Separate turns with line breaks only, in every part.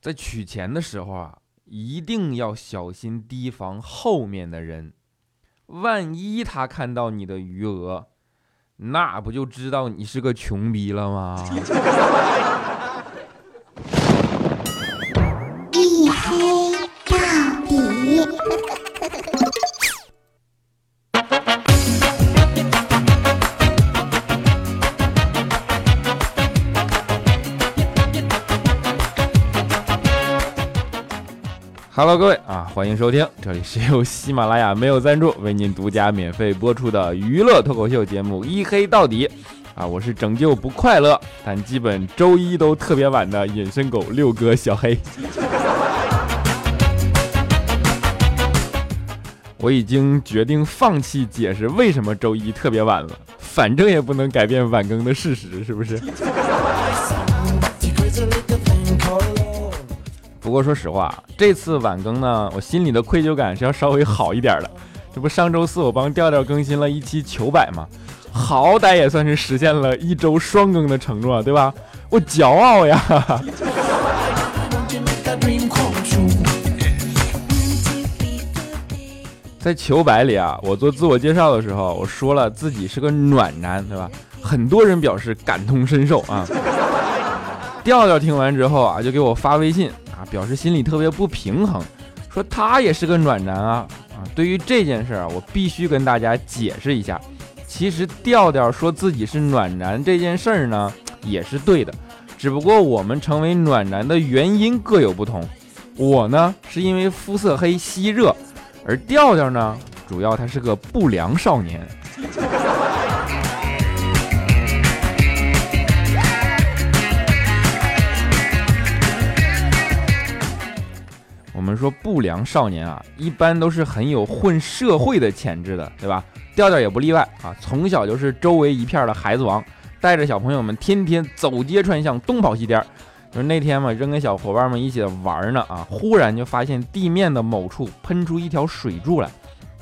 在取钱的时候啊，一定要小心提防后面的人，万一他看到你的余额，那不就知道你是个穷逼了吗？Hello，各位啊，欢迎收听，这里是由喜马拉雅没有赞助为您独家免费播出的娱乐脱口秀节目《一黑到底》啊，我是拯救不快乐，但基本周一都特别晚的隐身狗六哥小黑。我已经决定放弃解释为什么周一特别晚了，反正也不能改变晚更的事实，是不是？不过说实话，这次晚更呢，我心里的愧疚感是要稍微好一点的。这不上周四我帮调调更新了一期糗百吗？好歹也算是实现了一周双更的承诺，对吧？我骄傲呀！在糗百里啊，我做自我介绍的时候，我说了自己是个暖男，对吧？很多人表示感同身受啊。调调听完之后啊，就给我发微信。啊，表示心里特别不平衡，说他也是个暖男啊啊！对于这件事儿，我必须跟大家解释一下。其实调调说自己是暖男这件事儿呢，也是对的，只不过我们成为暖男的原因各有不同。我呢，是因为肤色黑吸热，而调调呢，主要他是个不良少年。我们说不良少年啊，一般都是很有混社会的潜质的，对吧？调调也不例外啊，从小就是周围一片的孩子王，带着小朋友们天天走街串巷，东跑西颠。就是那天嘛，正跟小伙伴们一起玩呢啊，忽然就发现地面的某处喷出一条水柱来。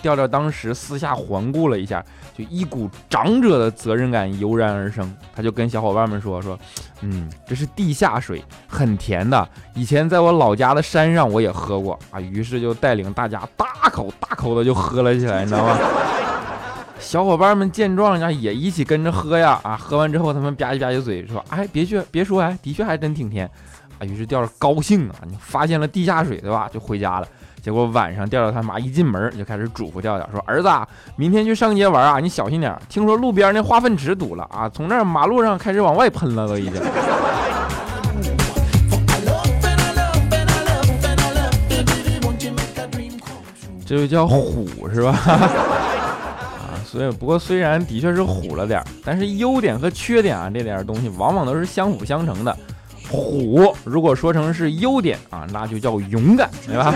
调调当时私下环顾了一下，就一股长者的责任感油然而生。他就跟小伙伴们说：“说，嗯，这是地下水，很甜的。以前在我老家的山上我也喝过啊。”于是就带领大家大口大口的就喝了起来，你知道吗？小伙伴们见状呀，也一起跟着喝呀。啊，喝完之后他们吧唧吧唧嘴说：“哎，别去，别说，哎，的确还真挺甜。”啊，于是调调高兴啊，你发现了地下水，对吧？就回家了。结果晚上，调调他妈一进门就开始嘱咐调调说：“儿子，明天去上街玩啊，你小心点。听说路边那化粪池堵了啊，从那马路上开始往外喷了，都已经。”这就叫虎是吧？啊，所以不过虽然的确是虎了点但是优点和缺点啊，这点东西往往都是相辅相成的。虎如果说成是优点啊，那就叫勇敢，对吧？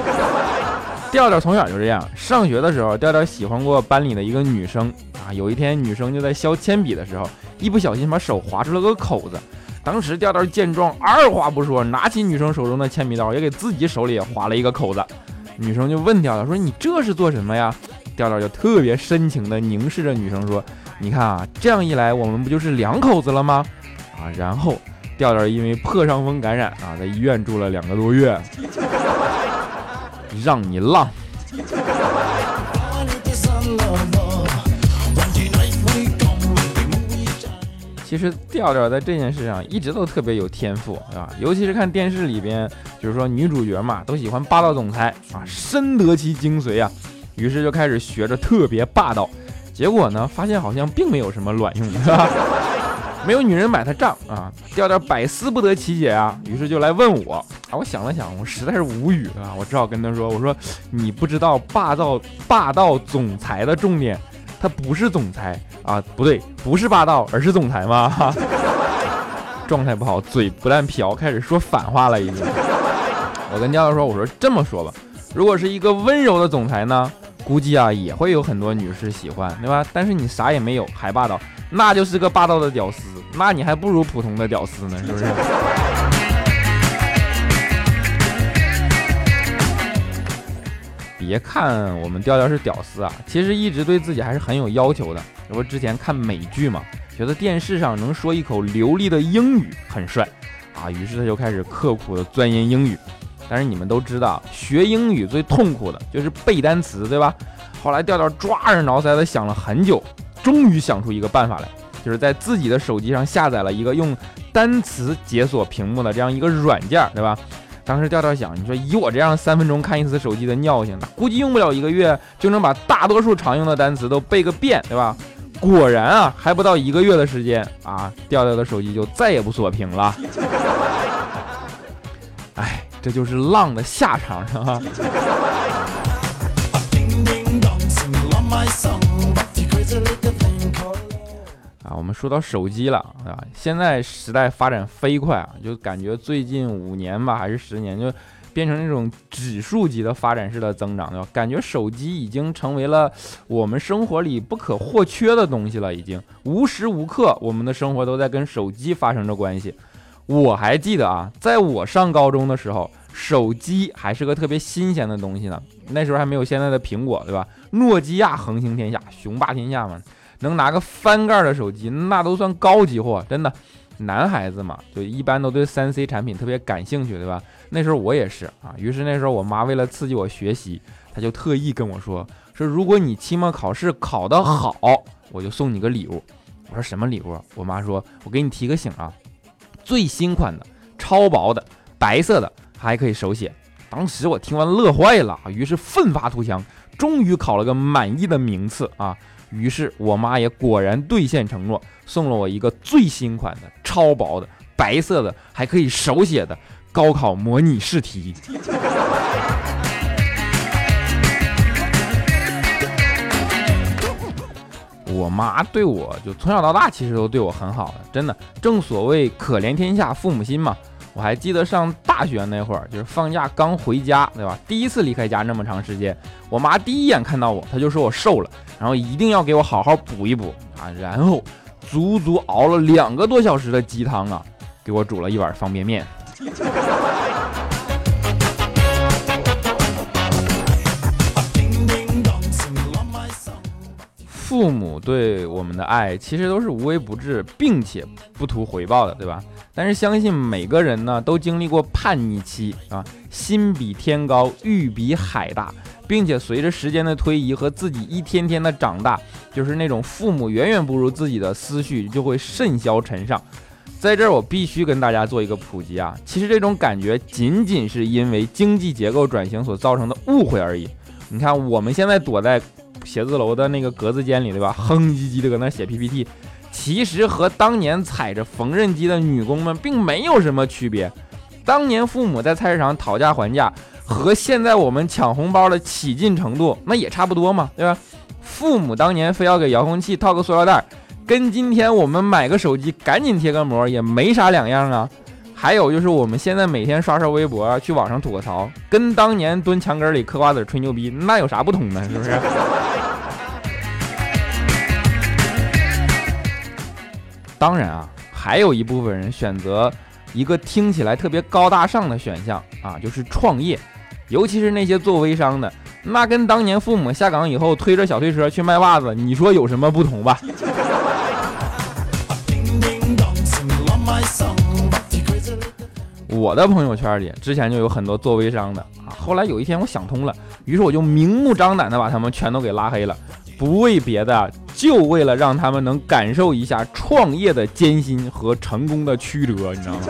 调调从小就这样，上学的时候，调调喜欢过班里的一个女生啊。有一天，女生就在削铅笔的时候，一不小心把手划出了个口子。当时调调见状，二话不说，拿起女生手中的铅笔刀，也给自己手里也划了一个口子。女生就问调调说：“你这是做什么呀？”调调就特别深情地凝视着女生说：“你看啊，这样一来，我们不就是两口子了吗？”啊，然后调调因为破伤风感染啊，在医院住了两个多月。让你浪。其实调调在这件事上一直都特别有天赋，对吧？尤其是看电视里边，就是说女主角嘛，都喜欢霸道总裁啊，深得其精髓啊，于是就开始学着特别霸道，结果呢，发现好像并没有什么卵用，是吧？没有女人买他账啊，调调百思不得其解啊，于是就来问我啊。我想了想，我实在是无语啊，我只好跟他说：“我说你不知道霸道霸道总裁的重点，他不是总裁啊，不对，不是霸道，而是总裁吗？” 状态不好，嘴不但瓢，开始说反话了已经。我跟调调说：“我说这么说吧，如果是一个温柔的总裁呢，估计啊也会有很多女士喜欢，对吧？但是你啥也没有，还霸道。”那就是个霸道的屌丝，那你还不如普通的屌丝呢，是不是？别看我们调调是屌丝啊，其实一直对自己还是很有要求的。这不之前看美剧嘛，觉得电视上能说一口流利的英语很帅啊，于是他就开始刻苦的钻研英语。但是你们都知道，学英语最痛苦的就是背单词，对吧？后来调调抓耳挠腮的想了很久，终于想出一个办法来，就是在自己的手机上下载了一个用单词解锁屏幕的这样一个软件，对吧？当时调调想，你说以我这样三分钟看一次手机的尿性，估计用不了一个月就能把大多数常用的单词都背个遍，对吧？果然啊，还不到一个月的时间啊，调调的手机就再也不锁屏了。哎，这就是浪的下场，是吧？啊，我们说到手机了啊，现在时代发展飞快啊，就感觉最近五年吧，还是十年，就变成那种指数级的发展式的增长，对吧？感觉手机已经成为了我们生活里不可或缺的东西了，已经无时无刻我们的生活都在跟手机发生着关系。我还记得啊，在我上高中的时候，手机还是个特别新鲜的东西呢，那时候还没有现在的苹果，对吧？诺基亚横行天下，雄霸天下嘛。能拿个翻盖的手机，那都算高级货，真的。男孩子嘛，就一般都对三 C 产品特别感兴趣，对吧？那时候我也是啊。于是那时候我妈为了刺激我学习，她就特意跟我说：“说如果你期末考试考得好，我就送你个礼物。”我说什么礼物？我妈说：“我给你提个醒啊，最新款的，超薄的，白色的，还可以手写。”当时我听完乐坏了，于是奋发图强，终于考了个满意的名次啊。于是我妈也果然兑现承诺，送了我一个最新款的、超薄的、白色的，还可以手写的高考模拟试题。我妈对我就从小到大其实都对我很好的，真的。正所谓可怜天下父母心嘛。我还记得上大学那会儿，就是放假刚回家，对吧？第一次离开家那么长时间，我妈第一眼看到我，她就说我瘦了，然后一定要给我好好补一补啊。然后足足熬了两个多小时的鸡汤啊，给我煮了一碗方便面。父母对我们的爱其实都是无微不至，并且不图回报的，对吧？但是相信每个人呢都经历过叛逆期啊，心比天高，欲比海大，并且随着时间的推移和自己一天天的长大，就是那种父母远远不如自己的思绪就会甚嚣尘上。在这儿我必须跟大家做一个普及啊，其实这种感觉仅仅是因为经济结构转型所造成的误会而已。你看我们现在躲在。写字楼的那个格子间里，对吧？哼唧唧的搁那写 PPT，其实和当年踩着缝纫机的女工们并没有什么区别。当年父母在菜市场讨价还价，和现在我们抢红包的起劲程度，那也差不多嘛，对吧？父母当年非要给遥控器套个塑料袋，跟今天我们买个手机赶紧贴个膜也没啥两样啊。还有就是我们现在每天刷刷微博，去网上吐个槽，跟当年蹲墙根里嗑瓜子吹牛逼，那有啥不同呢？是不是？当然啊，还有一部分人选择一个听起来特别高大上的选项啊，就是创业，尤其是那些做微商的，那跟当年父母下岗以后推着小推车去卖袜子，你说有什么不同吧？我的朋友圈里之前就有很多做微商的啊，后来有一天我想通了，于是我就明目张胆的把他们全都给拉黑了，不为别的，就为了让他们能感受一下创业的艰辛和成功的曲折，你知道吗？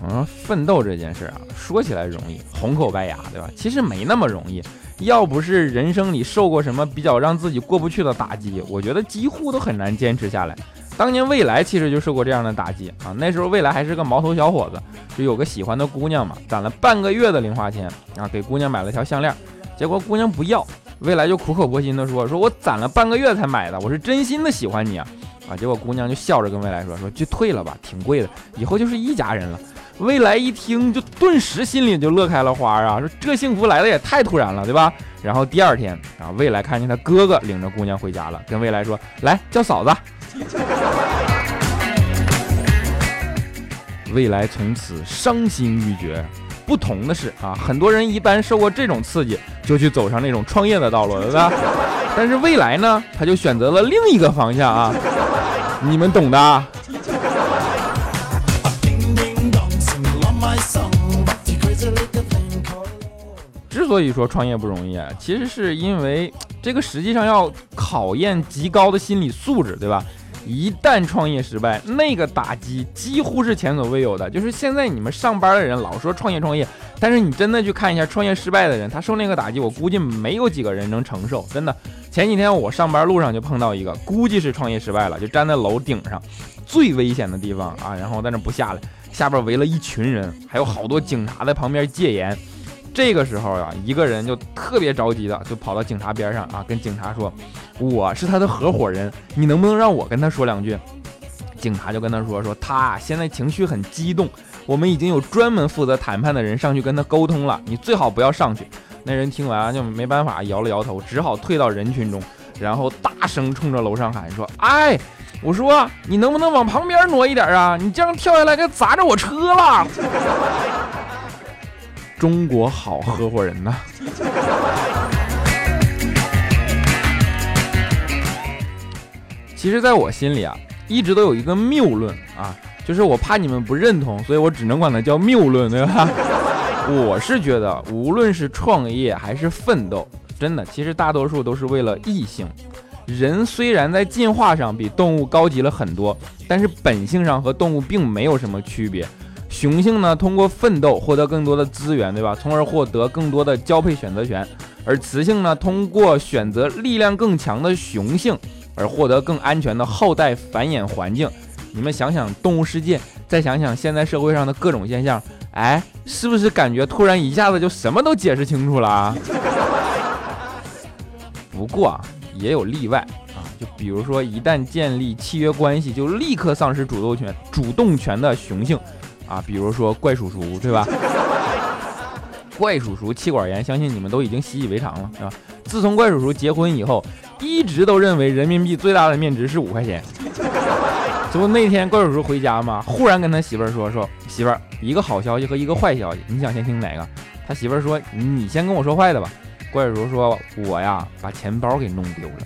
我说奋斗这件事啊，说起来容易，红口白牙，对吧？其实没那么容易。要不是人生里受过什么比较让自己过不去的打击，我觉得几乎都很难坚持下来。当年未来其实就受过这样的打击啊，那时候未来还是个毛头小伙子，就有个喜欢的姑娘嘛，攒了半个月的零花钱啊，给姑娘买了条项链，结果姑娘不要，未来就苦口婆心的说，说我攒了半个月才买的，我是真心的喜欢你啊，啊，结果姑娘就笑着跟未来说，说就退了吧，挺贵的，以后就是一家人了。未来一听，就顿时心里就乐开了花啊！说这幸福来的也太突然了，对吧？然后第二天啊，未来看见他哥哥领着姑娘回家了，跟未来说：“来叫嫂子。”未来从此伤心欲绝。不同的是啊，很多人一般受过这种刺激，就去走上那种创业的道路，对吧？但是未来呢，他就选择了另一个方向啊，你们懂的啊。之所以说创业不容易啊，其实是因为这个实际上要考验极高的心理素质，对吧？一旦创业失败，那个打击几乎是前所未有的。就是现在你们上班的人老说创业创业，但是你真的去看一下创业失败的人，他受那个打击，我估计没有几个人能承受。真的，前几天我上班路上就碰到一个，估计是创业失败了，就站在楼顶上最危险的地方啊，然后在那不下来，下边围了一群人，还有好多警察在旁边戒严。这个时候啊，一个人就特别着急的就跑到警察边上啊，跟警察说：“我是他的合伙人，你能不能让我跟他说两句？”警察就跟他说：“说他现在情绪很激动，我们已经有专门负责谈判的人上去跟他沟通了，你最好不要上去。”那人听完就没办法，摇了摇头，只好退到人群中，然后大声冲着楼上喊说：“哎，我说你能不能往旁边挪一点啊？你这样跳下来该砸着我车了。”中国好合伙人呐！其实，在我心里啊，一直都有一个谬论啊，就是我怕你们不认同，所以我只能管它叫谬论，对吧？我是觉得，无论是创业还是奋斗，真的，其实大多数都是为了异性。人虽然在进化上比动物高级了很多，但是本性上和动物并没有什么区别。雄性呢，通过奋斗获得更多的资源，对吧？从而获得更多的交配选择权。而雌性呢，通过选择力量更强的雄性，而获得更安全的后代繁衍环境。你们想想动物世界，再想想现在社会上的各种现象，哎，是不是感觉突然一下子就什么都解释清楚了啊？不过啊，也有例外啊，就比如说一旦建立契约关系，就立刻丧失主动权、主动权的雄性。啊，比如说怪叔叔，对吧？怪叔叔气管炎，相信你们都已经习以为常了，是吧？自从怪叔叔结婚以后，一直都认为人民币最大的面值是五块钱。这不那天怪叔叔回家嘛，忽然跟他媳妇儿说：“说媳妇儿，一个好消息和一个坏消息，你想先听哪个？”他媳妇儿说：“你先跟我说坏的吧。”怪叔叔说：“我呀，把钱包给弄丢了。”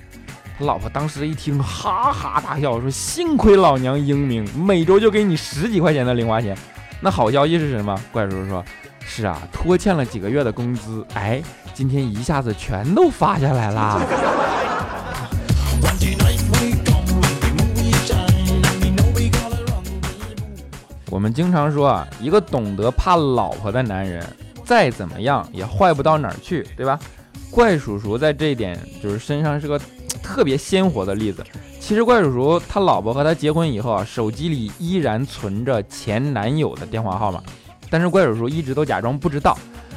他老婆当时一听，哈哈大笑，说：“幸亏老娘英明，每周就给你十几块钱的零花钱。”那好消息是什么？怪叔叔说：“是啊，拖欠了几个月的工资，哎，今天一下子全都发下来啦。”我们经常说啊，一个懂得怕老婆的男人，再怎么样也坏不到哪儿去，对吧？怪叔叔在这一点就是身上是个特别鲜活的例子。其实怪叔叔他老婆和他结婚以后啊，手机里依然存着前男友的电话号码，但是怪叔叔一直都假装不知道。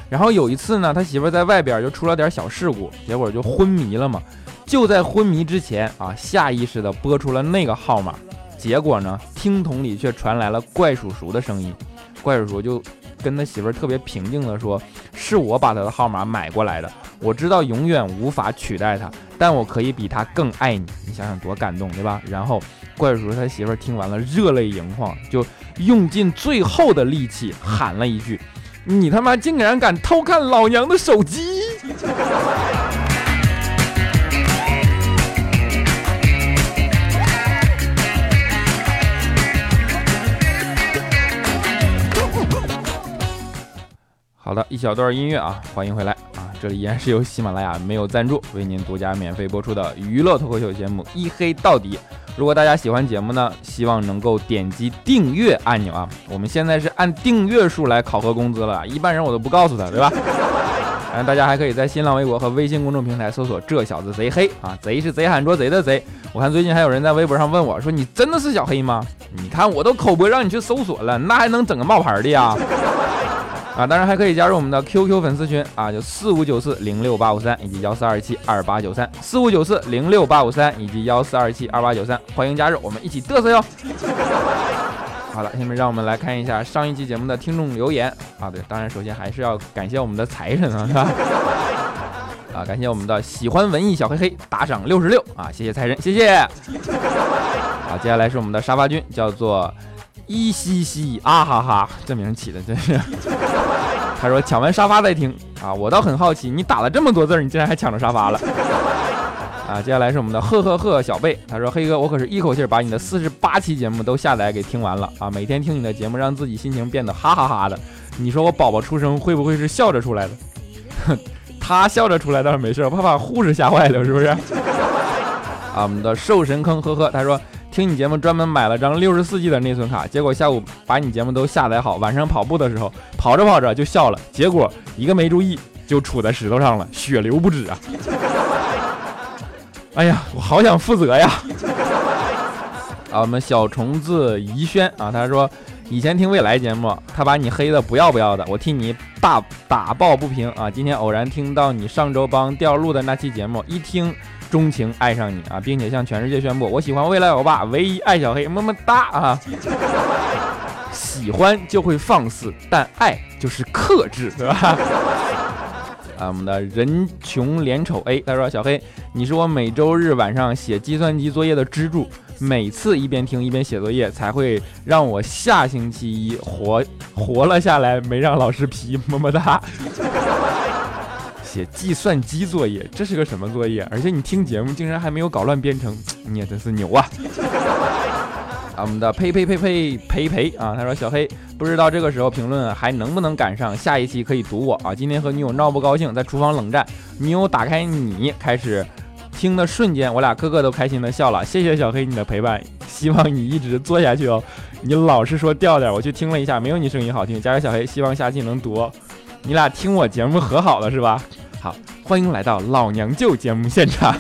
然后有一次呢，他媳妇在外边就出了点小事故，结果就昏迷了嘛。就在昏迷之前啊，下意识的拨出了那个号码，结果呢，听筒里却传来了怪叔叔的声音。怪叔叔就跟他媳妇特别平静的说：“是我把他的号码买过来的，我知道永远无法取代他。”但我可以比他更爱你，你想想多感动，对吧？然后怪叔叔他媳妇儿听完了，热泪盈眶，就用尽最后的力气喊了一句：“你他妈竟然敢偷看老娘的手机！” 好的，一小段音乐啊，欢迎回来啊。这里依然是由喜马拉雅没有赞助为您独家免费播出的娱乐脱口秀节目《一黑到底》。如果大家喜欢节目呢，希望能够点击订阅按钮啊！我们现在是按订阅数来考核工资了，一般人我都不告诉他，对吧？嗯，大家还可以在新浪微博和微信公众平台搜索“这小子贼黑”啊，贼是贼喊捉贼的贼。我看最近还有人在微博上问我说：“你真的是小黑吗？”你看我都口播让你去搜索了，那还能整个冒牌的呀？啊，当然还可以加入我们的 QQ 粉丝群啊，就四五九四零六八五三以及幺四二七二八九三，四五九四零六八五三以及幺四二七二八九三，欢迎加入，我们一起嘚瑟哟。好了，下面让我们来看一下上一期节目的听众留言啊，对，当然首先还是要感谢我们的财神啊，是吧？啊，感谢我们的喜欢文艺小黑黑打赏六十六啊，谢谢财神，谢谢。好，接下来是我们的沙发君，叫做。一嘻嘻啊哈哈，这名起的真是。他说抢完沙发再听啊，我倒很好奇，你打了这么多字，你竟然还抢着沙发了。啊，接下来是我们的呵呵呵小贝，他说：“黑哥，我可是一口气把你的四十八期节目都下载给听完了啊！每天听你的节目，让自己心情变得哈哈哈的。你说我宝宝出生会不会是笑着出来的？他笑着出来倒是没事，怕把护士吓坏了，是不是？”啊，我们的兽神坑呵呵，他说：“听你节目专门买了张六十四 G 的内存卡，结果下午把你节目都下载好，晚上跑步的时候跑着跑着就笑了，结果一个没注意就杵在石头上了，血流不止啊！” 哎呀，我好想负责呀！啊，我们小虫子宜轩啊，他说以前听未来节目，他把你黑的不要不要的，我替你大打抱不平啊！今天偶然听到你上周帮掉路的那期节目，一听钟情爱上你啊，并且向全世界宣布我喜欢未来欧巴，唯一爱小黑，么么哒啊！喜欢就会放肆，但爱就是克制，对吧？啊，我们的人穷脸丑 A，他说：“小黑，你是我每周日晚上写计算机作业的支柱，每次一边听一边写作业，才会让我下星期一活活了下来，没让老师批，么么哒。”写计算机作业，这是个什么作业？而且你听节目竟然还没有搞乱编程，你也真是牛啊！啊，我们的呸呸呸呸呸呸啊！他说：“小黑，不知道这个时候评论还能不能赶上下一期可以读我啊？今天和女友闹不高兴，在厨房冷战，女友打开你开始听的瞬间，我俩个个都开心的笑了。谢谢小黑你的陪伴，希望你一直做下去哦。你老是说调调，我去听了一下，没有你声音好听。加油，小黑，希望下期能读。你俩听我节目和好了是吧？好，欢迎来到老娘舅节目现场，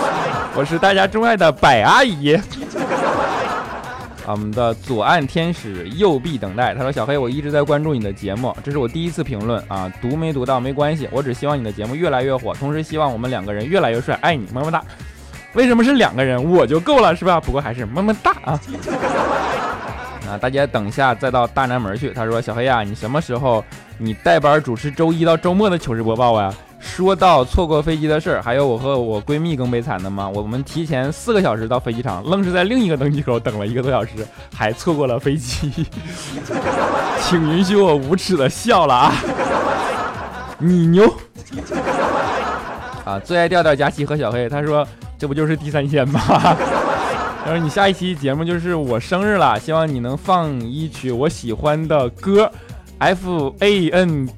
我是大家钟爱的百阿姨。”我们的左岸天使右臂等待，他说：“小黑，我一直在关注你的节目，这是我第一次评论啊，读没读到没关系，我只希望你的节目越来越火，同时希望我们两个人越来越帅，爱你，么么哒。为什么是两个人，我就够了是吧？不过还是么么哒啊。啊，大家等一下再到大南门去。他说：小黑呀，你什么时候你带班主持周一到周末的糗事播报呀？”说到错过飞机的事儿，还有我和我闺蜜更悲惨的吗？我们提前四个小时到飞机场，愣是在另一个登机口等了一个多小时，还错过了飞机。请允许我无耻的笑了啊！你牛啊！最爱调调佳琪和小黑，他说这不就是地三鲜吗？他说你下一期节目就是我生日了，希望你能放一曲我喜欢的歌，F A N。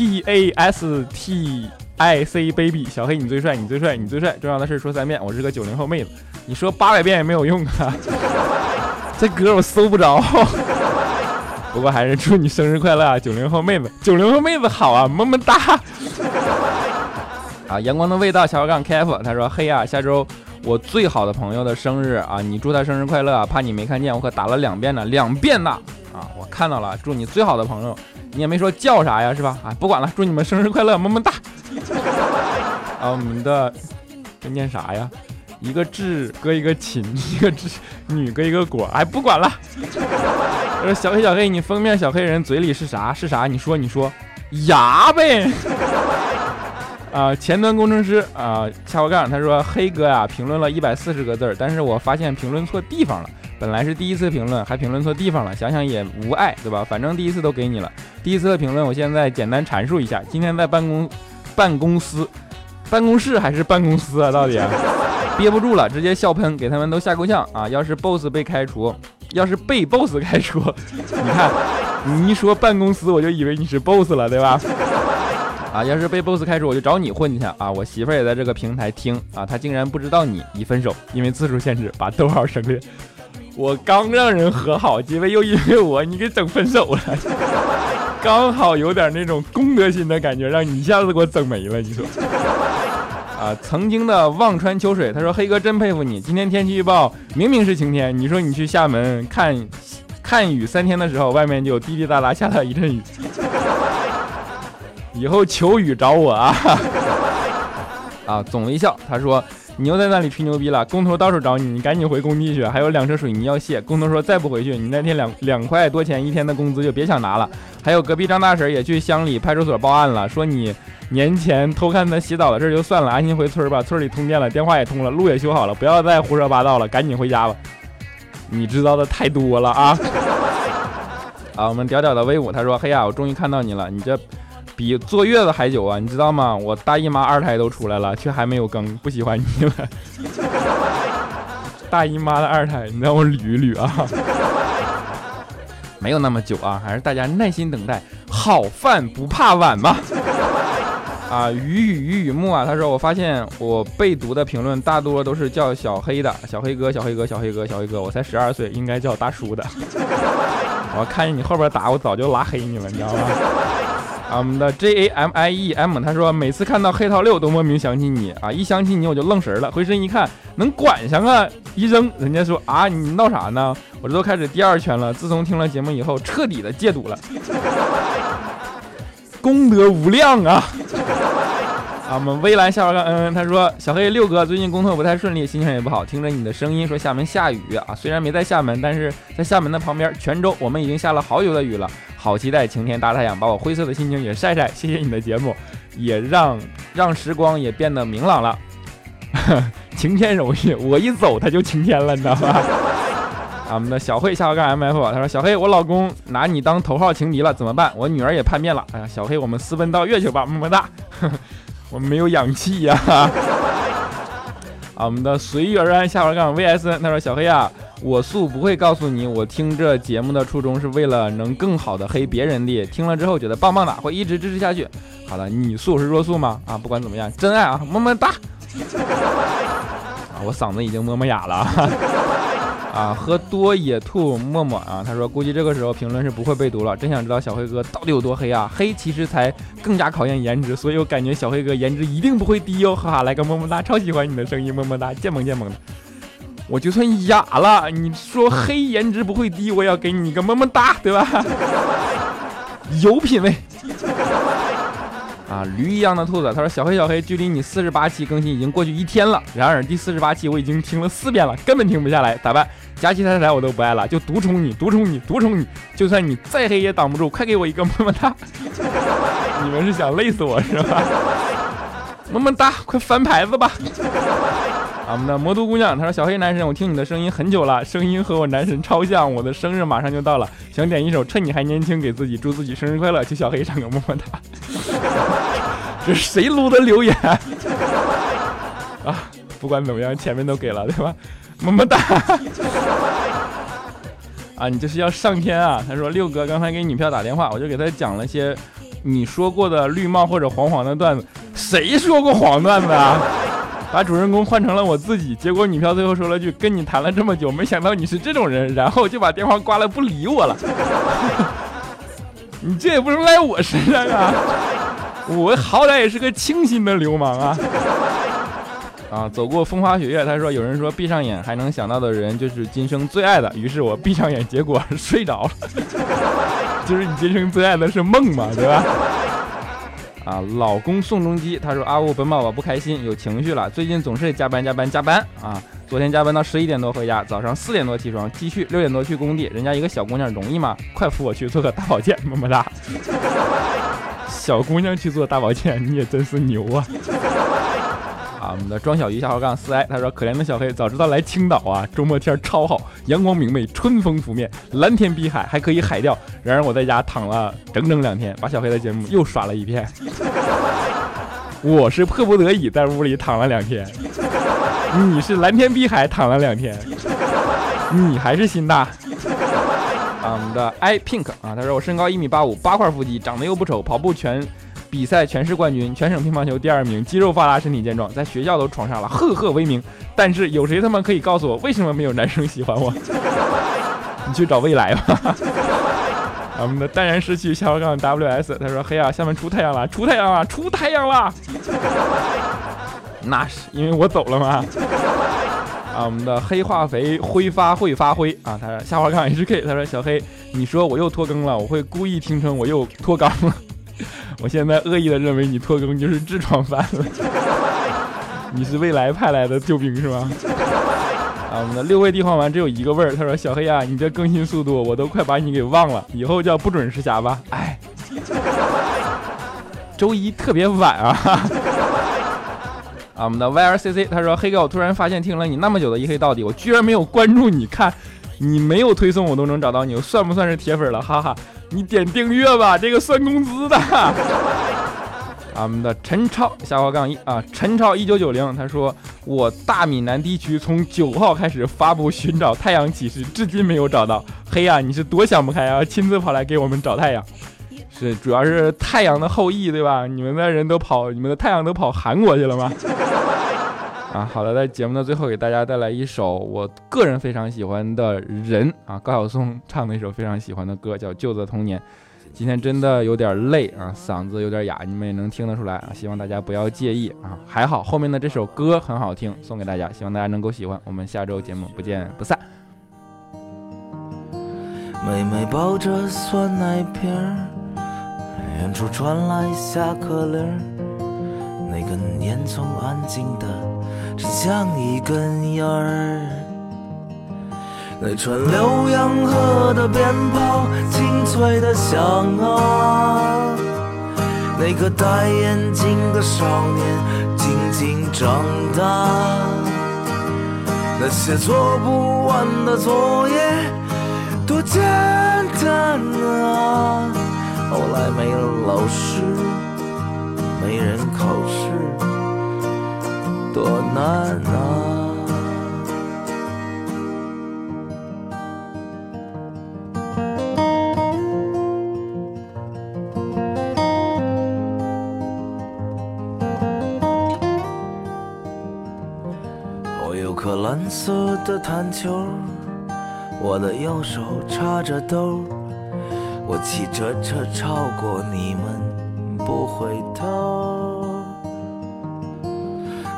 T A S T I C baby，小黑你最帅，你最帅，你最帅。重要的事说三遍，我是个九零后妹子，你说八百遍也没有用啊。这歌我搜不着，不过还是祝你生日快乐啊，九零后妹子，九零后妹子好啊，么么哒。啊，阳光的味道，小杠 K F，他说嘿呀，下周我最好的朋友的生日啊，你祝他生日快乐啊，怕你没看见，我可打了两遍呢，两遍呢。啊，我看到了，祝你最好的朋友。你也没说叫啥呀，是吧？啊，不管了，祝你们生日快乐，么么哒！啊，我们的这念啥呀？一个智搁一个勤，一个智女搁一个果，哎，不管了。说小黑小黑，你封面小黑人嘴里是啥？是啥？你说你说，牙呗。啊，前端工程师啊，掐过杠，他说黑哥呀，评论了一百四十个字，但是我发现评论错地方了。本来是第一次评论，还评论错地方了，想想也无碍，对吧？反正第一次都给你了。第一次的评论，我现在简单阐述一下。今天在办公办公司办公室还是办公司啊？到底 憋不住了，直接笑喷，给他们都吓够呛啊！要是 boss 被开除，要是被 boss 开除，你 看你一说办公司，我就以为你是 boss 了，对吧？啊，要是被 boss 开除，我就找你混去啊！我媳妇儿也在这个平台听啊，她竟然不知道你已分手，因为字数限制把逗号省略。我刚让人和好，结果又因为我你给整分手了，刚好有点那种公德心的感觉，让你一下子给我整没了。你说啊，曾经的望穿秋水，他说黑哥真佩服你。今天天气预报明明是晴天，你说你去厦门看看雨三天的时候，外面就滴滴答答下了一阵雨。以后求雨找我啊！啊，总微笑，他说。你又在那里吹牛逼了，工头到处找你，你赶紧回工地去。还有两车水泥要卸，工头说再不回去，你那天两两块多钱一天的工资就别想拿了。还有隔壁张大婶也去乡里派出所报案了，说你年前偷看他洗澡的事就算了，安心回村吧。村里通电了，电话也通了，路也修好了，不要再胡说八道了，赶紧回家吧。你知道的太多了啊！啊，我们屌屌的威武，他说：嘿呀，我终于看到你了，你这。比坐月子还久啊，你知道吗？我大姨妈二胎都出来了，却还没有更，不喜欢你了。大姨妈的二胎，你让我捋一捋啊。没有那么久啊，还是大家耐心等待。好饭不怕晚嘛。啊，雨雨雨雨木啊，他说我发现我被读的评论大多都是叫小黑的，小黑哥，小黑哥，小黑哥，小黑哥，我才十二岁，应该叫大叔的。我看见你后边打，我早就拉黑你了，你知道吗？啊，我们的 J A M I E M，他说每次看到黑桃六都莫名想起你啊，一想起你我就愣神了，回身一看能管上啊，一扔，人家说啊你闹啥呢？我这都开始第二圈了，自从听了节目以后，彻底的戒赌了，功德无量啊。啊，我们微蓝下划杠嗯，他说小黑六哥最近工作不太顺利，心情也不好，听着你的声音说厦门下雨啊，虽然没在厦门，但是在厦门的旁边泉州，我们已经下了好久的雨了，好期待晴天大太阳把我灰色的心情也晒晒。谢谢你的节目，也让让时光也变得明朗了。晴天容易，我一走它就晴天了，你知道吗？我们的小慧下划杠 M F，他说小黑我老公拿你当头号情敌了，怎么办？我女儿也叛变了。哎呀，小黑我们私奔到月球吧，么么哒。我们没有氧气呀！啊，我们的随遇而安下划杠 VS，他说小黑啊，我素不会告诉你，我听这节目的初衷是为了能更好的黑别人的，听了之后觉得棒棒的，会一直支持下去。好了，你素是弱素吗？啊，不管怎么样，真爱啊，么么哒！啊，我嗓子已经么么哑了。啊，喝多野兔默默啊，他说估计这个时候评论是不会被读了。真想知道小黑哥到底有多黑啊？黑其实才更加考验颜值，所以我感觉小黑哥颜值一定不会低哟，哈哈，来个么么哒，超喜欢你的声音，么么哒，贱萌贱萌的。我就算哑了，你说黑颜值不会低，我也要给你一个么么哒，对吧？有品位。啊，驴一样的兔子，他说小黑小黑，距离你四十八期更新已经过去一天了，然而第四十八期我已经听了四遍了，根本停不下来，咋办？佳期太太我都不爱了，就独宠你，独宠你，独宠你，就算你再黑也挡不住，快给我一个么么哒！你们是想累死我是吧？么么哒，快翻牌子吧！我们的魔都姑娘，她说小黑男神，我听你的声音很久了，声音和我男神超像，我的生日马上就到了，想点一首趁你还年轻，给自己祝自己生日快乐，求小黑上个么么哒。这谁撸的留言啊？不管怎么样，前面都给了，对吧？么么哒！啊，你这是要上天啊？他说六哥刚才给女票打电话，我就给他讲了些你说过的绿帽或者黄黄的段子。谁说过黄段子啊？把主人公换成了我自己，结果女票最后说了句：“跟你谈了这么久，没想到你是这种人。”然后就把电话挂了，不理我了。你这也不能赖我身上啊！我好歹也是个清新的流氓啊！啊，走过风花雪月，他说有人说闭上眼还能想到的人就是今生最爱的，于是我闭上眼，结果 睡着了。就是你今生最爱的是梦嘛，对吧？啊，老公宋仲基，他说阿呜本宝宝不开心，有情绪了，最近总是加班加班加班啊！昨天加班到十一点多回家，早上四点多起床，继续六点多去工地，人家一个小姑娘容易吗？快扶我去做个大保健，么么哒！小姑娘去做大保健，你也真是牛啊！我们的庄小鱼下号杠四 i，他说可怜的小黑，早知道来青岛啊，周末天超好，阳光明媚，春风拂面，蓝天碧海，还可以海钓。然而我在家躺了整整两天，把小黑的节目又刷了一遍。我是迫不得已在屋里躺了两天，你是蓝天碧海躺了两天，你还是心大。啊，我们的 i pink 啊，他说我身高一米八五，八块腹肌，长得又不丑，跑步全。比赛全市冠军，全省乒乓球第二名，肌肉发达，身体健壮，在学校都闯上了赫赫威名。但是有谁他妈可以告诉我，为什么没有男生喜欢我？你去找未来吧。我们的淡然失去下划杠 ws，他说：“嘿呀，下面出太阳了，出太阳了，出太阳了。”那是因为我走了吗？啊，我们的黑化肥挥发会发挥啊，他说下划杠 hk，他说：“小黑，你说我又拖更了，我会故意听成我又脱更了。”我现在恶意的认为你拖更就是痔疮犯了，你是未来派来的救兵是吗？啊，我们的六味地黄丸只有一个味儿。他说：“小黑啊，你这更新速度我都快把你给忘了，以后叫不准时侠吧。”哎，周一特别晚啊。啊，我们的 YRCC 他说：“黑哥，我突然发现听了你那么久的一黑到底，我居然没有关注你，看你没有推送我都能找到你，算不算是铁粉了？哈哈。”你点订阅吧，这个算工资的。啊，我们的陈超下划杠一啊，陈超一九九零，他说我大闽南地区从九号开始发布寻找太阳启示，至今没有找到。嘿呀，你是多想不开啊，亲自跑来给我们找太阳。是，主要是太阳的后裔，对吧？你们的人都跑，你们的太阳都跑韩国去了吗？啊，好了，在节目的最后给大家带来一首我个人非常喜欢的人啊，高晓松唱的一首非常喜欢的歌，叫《旧的童年》。今天真的有点累啊，嗓子有点哑，你们也能听得出来啊，希望大家不要介意啊。还好后面的这首歌很好听，送给大家，希望大家能够喜欢。我们下周节目不见不散。
妹妹抱着酸奶瓶。远处传来下课铃，那个烟囱安静的，像一根烟儿。那串浏阳河的鞭炮，清脆的响啊。那个戴眼镜的少年，静静长大。那些做不完的作业，多简单啊。后来没了老师，没人考试，多难啊！我有颗蓝色的弹球，我的右手插着兜。我骑着车超过你们，不回头。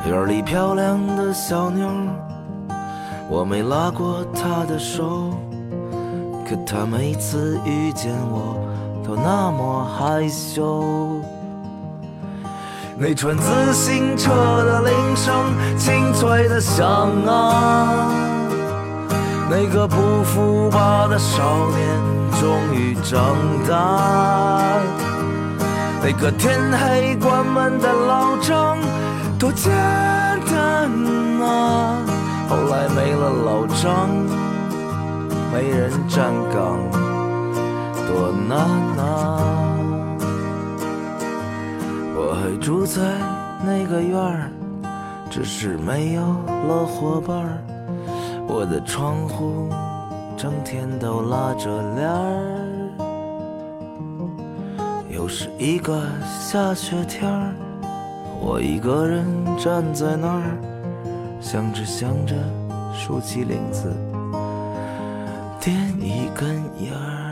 院里漂亮的小妞，我没拉过她的手，可她每次遇见我都那么害羞。那串自行车的铃声清脆的响啊，那个不服吧的少年。终于长大，那个天黑关门的老张，多简单啊！后来没了老张，没人站岗，多难啊！我还住在那个院儿，只是没有了伙伴儿，我的窗户。整天都拉着帘儿，又是一个下雪天儿，我一个人站在那儿，想着想着，竖起领子，点一根烟儿。